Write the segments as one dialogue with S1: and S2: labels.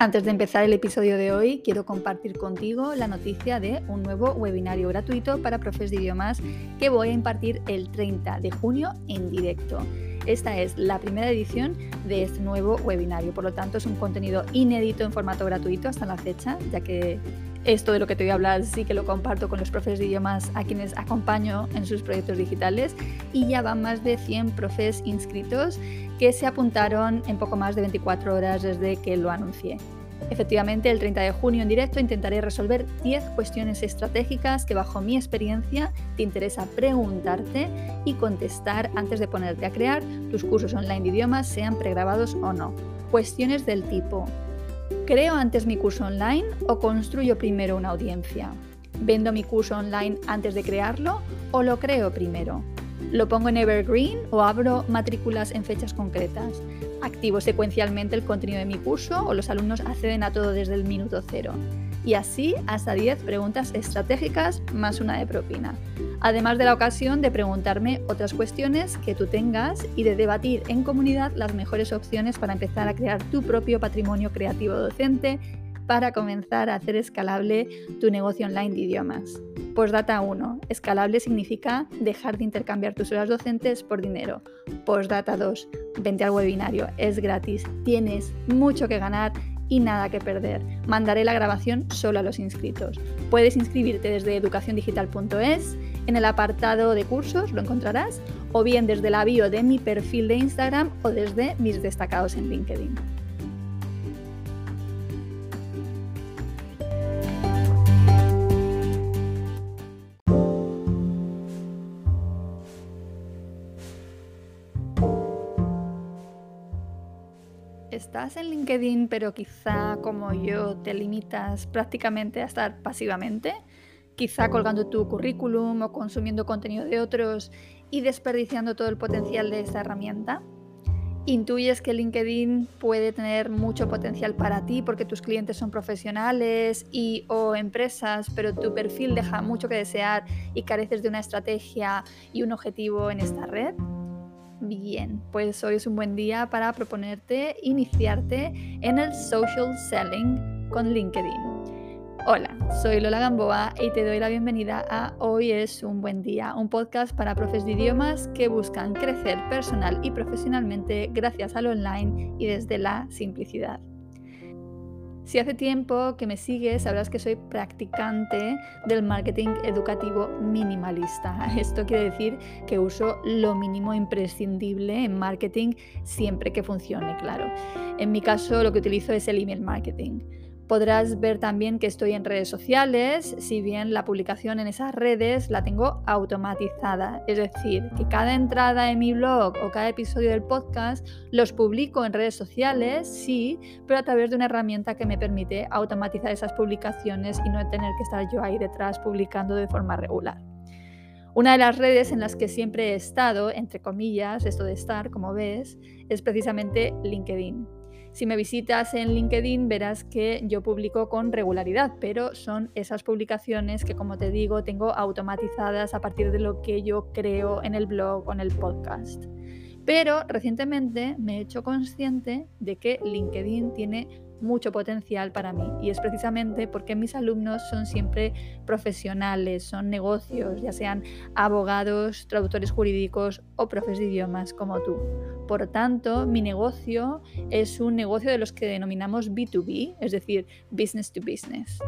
S1: Antes de empezar el episodio de hoy, quiero compartir contigo la noticia de un nuevo webinario gratuito para profes de idiomas que voy a impartir el 30 de junio en directo. Esta es la primera edición de este nuevo webinario, por lo tanto es un contenido inédito en formato gratuito hasta la fecha, ya que esto de lo que te voy a hablar sí que lo comparto con los profes de idiomas a quienes acompaño en sus proyectos digitales y ya van más de 100 profes inscritos que se apuntaron en poco más de 24 horas desde que lo anuncié. Efectivamente, el 30 de junio en directo intentaré resolver 10 cuestiones estratégicas que bajo mi experiencia te interesa preguntarte y contestar antes de ponerte a crear tus cursos online de idiomas, sean pregrabados o no. Cuestiones del tipo, ¿creo antes mi curso online o construyo primero una audiencia? ¿Vendo mi curso online antes de crearlo o lo creo primero? ¿Lo pongo en Evergreen o abro matrículas en fechas concretas? ¿Activo secuencialmente el contenido de mi curso o los alumnos acceden a todo desde el minuto cero? Y así hasta 10 preguntas estratégicas más una de propina. Además de la ocasión de preguntarme otras cuestiones que tú tengas y de debatir en comunidad las mejores opciones para empezar a crear tu propio patrimonio creativo docente para comenzar a hacer escalable tu negocio online de idiomas. Postdata 1. Escalable significa dejar de intercambiar tus horas docentes por dinero. Postdata 2. Vente al webinario. Es gratis. Tienes mucho que ganar y nada que perder. Mandaré la grabación solo a los inscritos. Puedes inscribirte desde educaciondigital.es, en el apartado de cursos lo encontrarás, o bien desde la bio de mi perfil de Instagram o desde mis destacados en LinkedIn. Estás en LinkedIn, pero quizá como yo te limitas prácticamente a estar pasivamente, quizá colgando tu currículum o consumiendo contenido de otros y desperdiciando todo el potencial de esta herramienta. Intuyes que LinkedIn puede tener mucho potencial para ti porque tus clientes son profesionales y o empresas, pero tu perfil deja mucho que desear y careces de una estrategia y un objetivo en esta red. Bien, pues hoy es un buen día para proponerte iniciarte en el social selling con LinkedIn. Hola, soy Lola Gamboa y te doy la bienvenida a Hoy es un buen día, un podcast para profes de idiomas que buscan crecer personal y profesionalmente gracias al online y desde la simplicidad. Si hace tiempo que me sigues, sabrás que soy practicante del marketing educativo minimalista. Esto quiere decir que uso lo mínimo imprescindible en marketing siempre que funcione, claro. En mi caso, lo que utilizo es el email marketing. Podrás ver también que estoy en redes sociales, si bien la publicación en esas redes la tengo automatizada. Es decir, que cada entrada en mi blog o cada episodio del podcast los publico en redes sociales, sí, pero a través de una herramienta que me permite automatizar esas publicaciones y no tener que estar yo ahí detrás publicando de forma regular. Una de las redes en las que siempre he estado, entre comillas, esto de estar, como ves, es precisamente LinkedIn. Si me visitas en LinkedIn verás que yo publico con regularidad, pero son esas publicaciones que, como te digo, tengo automatizadas a partir de lo que yo creo en el blog o en el podcast. Pero recientemente me he hecho consciente de que LinkedIn tiene mucho potencial para mí y es precisamente porque mis alumnos son siempre profesionales, son negocios, ya sean abogados, traductores jurídicos o profes de idiomas como tú. Por tanto, mi negocio es un negocio de los que denominamos B2B, es decir, business to business.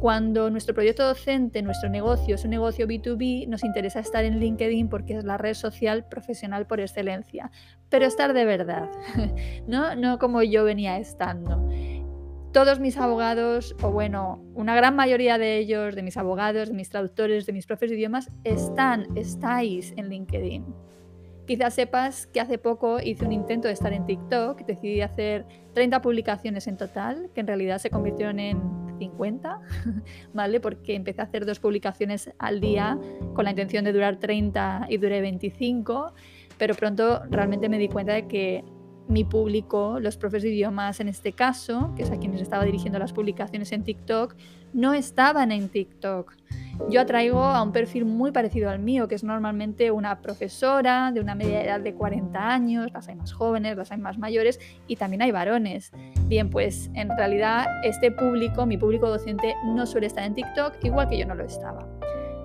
S1: Cuando nuestro proyecto docente, nuestro negocio es un negocio B2B, nos interesa estar en LinkedIn porque es la red social profesional por excelencia, pero estar de verdad, no, no como yo venía estando todos mis abogados, o bueno, una gran mayoría de ellos, de mis abogados, de mis traductores, de mis profes de idiomas, están, estáis en LinkedIn. Quizás sepas que hace poco hice un intento de estar en TikTok, decidí hacer 30 publicaciones en total, que en realidad se convirtieron en 50, ¿vale? Porque empecé a hacer dos publicaciones al día con la intención de durar 30 y duré 25, pero pronto realmente me di cuenta de que mi público, los profes de idiomas en este caso, que es a quienes estaba dirigiendo las publicaciones en TikTok, no estaban en TikTok. Yo atraigo a un perfil muy parecido al mío, que es normalmente una profesora de una media edad de 40 años, las hay más jóvenes, las hay más mayores y también hay varones. Bien, pues en realidad este público, mi público docente, no suele estar en TikTok, igual que yo no lo estaba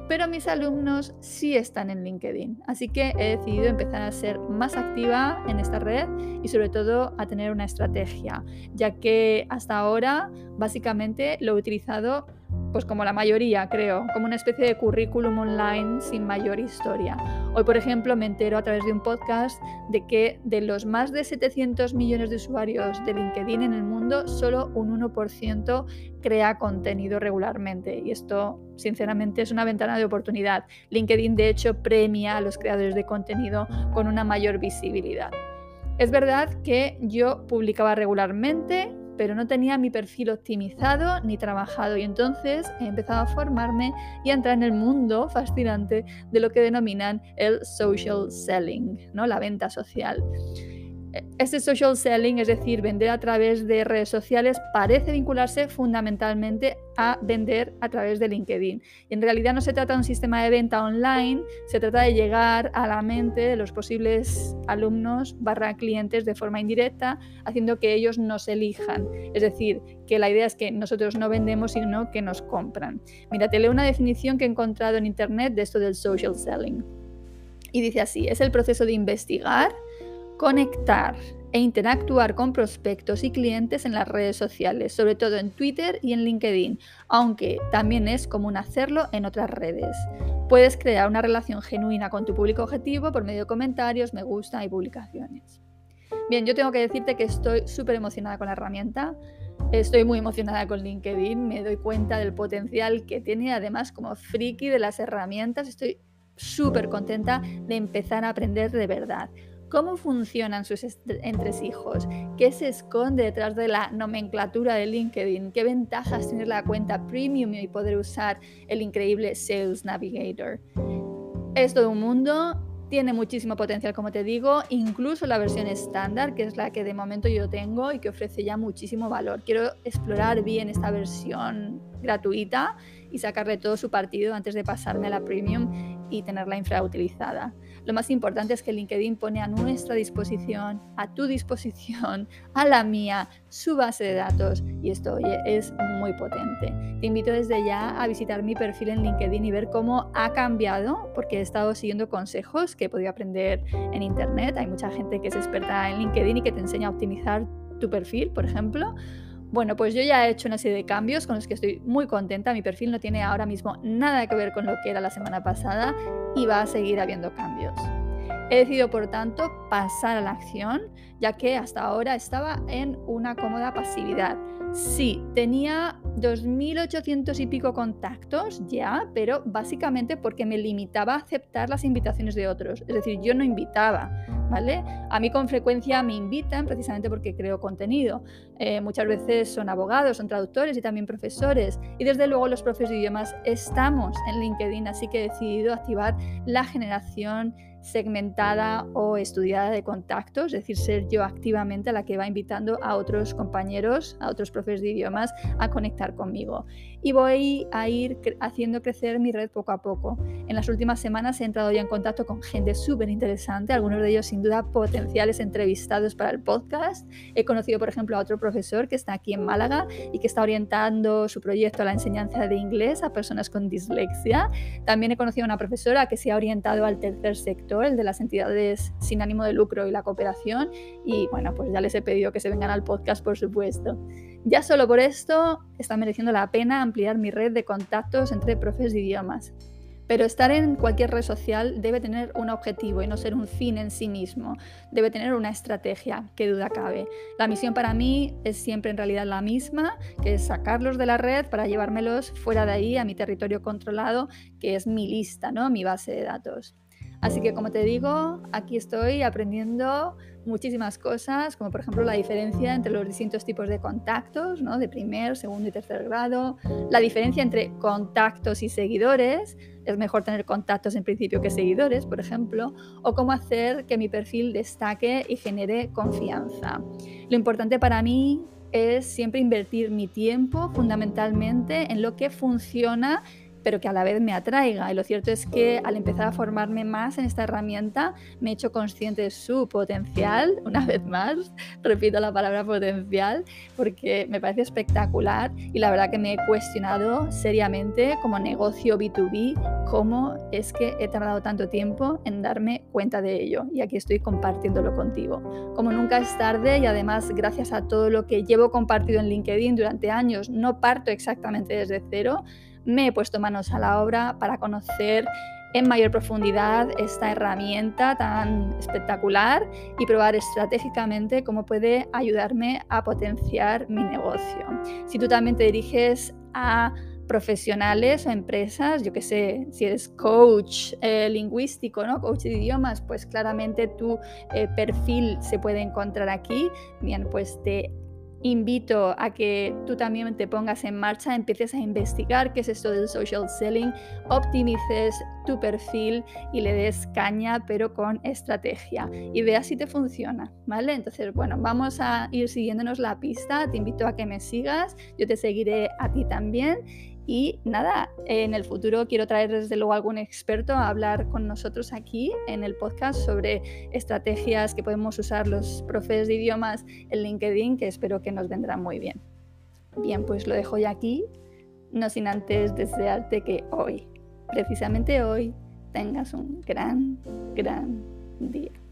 S1: pero mis alumnos sí están en LinkedIn. Así que he decidido empezar a ser más activa en esta red y sobre todo a tener una estrategia, ya que hasta ahora básicamente lo he utilizado pues como la mayoría, creo, como una especie de currículum online sin mayor historia. Hoy, por ejemplo, me entero a través de un podcast de que de los más de 700 millones de usuarios de LinkedIn en el mundo, solo un 1% crea contenido regularmente. Y esto, sinceramente, es una ventana de oportunidad. LinkedIn, de hecho, premia a los creadores de contenido con una mayor visibilidad. Es verdad que yo publicaba regularmente, pero no tenía mi perfil optimizado ni trabajado y entonces he empezado a formarme y a entrar en el mundo fascinante de lo que denominan el social selling, ¿no? la venta social. Este social selling, es decir, vender a través de redes sociales, parece vincularse fundamentalmente a vender a través de LinkedIn. Y en realidad no se trata de un sistema de venta online, se trata de llegar a la mente de los posibles alumnos barra clientes de forma indirecta, haciendo que ellos nos elijan. Es decir, que la idea es que nosotros no vendemos, sino que nos compran. Mira, te leo una definición que he encontrado en Internet de esto del social selling. Y dice así, es el proceso de investigar, conectar e interactuar con prospectos y clientes en las redes sociales, sobre todo en Twitter y en LinkedIn, aunque también es común hacerlo en otras redes. Puedes crear una relación genuina con tu público objetivo por medio de comentarios, me gusta y publicaciones. Bien, yo tengo que decirte que estoy súper emocionada con la herramienta. Estoy muy emocionada con LinkedIn, me doy cuenta del potencial que tiene, además como friki de las herramientas, estoy súper contenta de empezar a aprender de verdad cómo funcionan sus entresijos, qué se esconde detrás de la nomenclatura de LinkedIn, qué ventajas tiene la cuenta premium y poder usar el increíble Sales Navigator. Es todo un mundo, tiene muchísimo potencial, como te digo, incluso la versión estándar, que es la que de momento yo tengo y que ofrece ya muchísimo valor. Quiero explorar bien esta versión gratuita y sacarle todo su partido antes de pasarme a la premium y tenerla infrautilizada. Lo más importante es que LinkedIn pone a nuestra disposición, a tu disposición, a la mía, su base de datos y esto oye, es muy potente. Te invito desde ya a visitar mi perfil en LinkedIn y ver cómo ha cambiado porque he estado siguiendo consejos que he podido aprender en Internet. Hay mucha gente que es experta en LinkedIn y que te enseña a optimizar tu perfil, por ejemplo. Bueno, pues yo ya he hecho una serie de cambios con los que estoy muy contenta. Mi perfil no tiene ahora mismo nada que ver con lo que era la semana pasada y va a seguir habiendo cambios. He decidido, por tanto, pasar a la acción, ya que hasta ahora estaba en una cómoda pasividad. Sí, tenía 2.800 y pico contactos ya, pero básicamente porque me limitaba a aceptar las invitaciones de otros. Es decir, yo no invitaba, ¿vale? A mí con frecuencia me invitan precisamente porque creo contenido. Eh, muchas veces son abogados, son traductores y también profesores. Y desde luego los profes de idiomas estamos en LinkedIn, así que he decidido activar la generación segmentada o estudiada de contactos, es decir, ser yo activamente la que va invitando a otros compañeros, a otros profes de idiomas a conectar conmigo. Y voy a ir haciendo crecer mi red poco a poco. En las últimas semanas he entrado ya en contacto con gente súper interesante, algunos de ellos sin duda potenciales entrevistados para el podcast. He conocido, por ejemplo, a otro profesor que está aquí en Málaga y que está orientando su proyecto a la enseñanza de inglés a personas con dislexia. También he conocido a una profesora que se ha orientado al tercer sector el de las entidades sin ánimo de lucro y la cooperación. Y bueno, pues ya les he pedido que se vengan al podcast, por supuesto. Ya solo por esto está mereciendo la pena ampliar mi red de contactos entre profes de idiomas. Pero estar en cualquier red social debe tener un objetivo y no ser un fin en sí mismo. Debe tener una estrategia, que duda cabe. La misión para mí es siempre en realidad la misma, que es sacarlos de la red para llevármelos fuera de ahí a mi territorio controlado, que es mi lista, ¿no? mi base de datos. Así que como te digo, aquí estoy aprendiendo muchísimas cosas, como por ejemplo la diferencia entre los distintos tipos de contactos, ¿no? de primer, segundo y tercer grado, la diferencia entre contactos y seguidores, es mejor tener contactos en principio que seguidores, por ejemplo, o cómo hacer que mi perfil destaque y genere confianza. Lo importante para mí es siempre invertir mi tiempo fundamentalmente en lo que funciona pero que a la vez me atraiga. Y lo cierto es que al empezar a formarme más en esta herramienta, me he hecho consciente de su potencial, una vez más, repito la palabra potencial, porque me parece espectacular y la verdad que me he cuestionado seriamente como negocio B2B cómo es que he tardado tanto tiempo en darme cuenta de ello. Y aquí estoy compartiéndolo contigo. Como nunca es tarde y además gracias a todo lo que llevo compartido en LinkedIn durante años, no parto exactamente desde cero, me he puesto manos a la obra para conocer en mayor profundidad esta herramienta tan espectacular y probar estratégicamente cómo puede ayudarme a potenciar mi negocio. Si tú también te diriges a profesionales o empresas, yo que sé, si eres coach eh, lingüístico, ¿no? coach de idiomas, pues claramente tu eh, perfil se puede encontrar aquí. Bien, pues te invito a que tú también te pongas en marcha, empieces a investigar qué es esto del social selling, optimices tu perfil y le des caña, pero con estrategia y veas si te funciona, ¿vale? Entonces, bueno, vamos a ir siguiéndonos la pista, te invito a que me sigas, yo te seguiré a ti también y nada, en el futuro quiero traer desde luego algún experto a hablar con nosotros aquí en el podcast sobre estrategias que podemos usar los profes de idiomas en LinkedIn, que espero que nos vendrán muy bien. Bien, pues lo dejo ya aquí, no sin antes desearte que hoy, precisamente hoy, tengas un gran, gran día.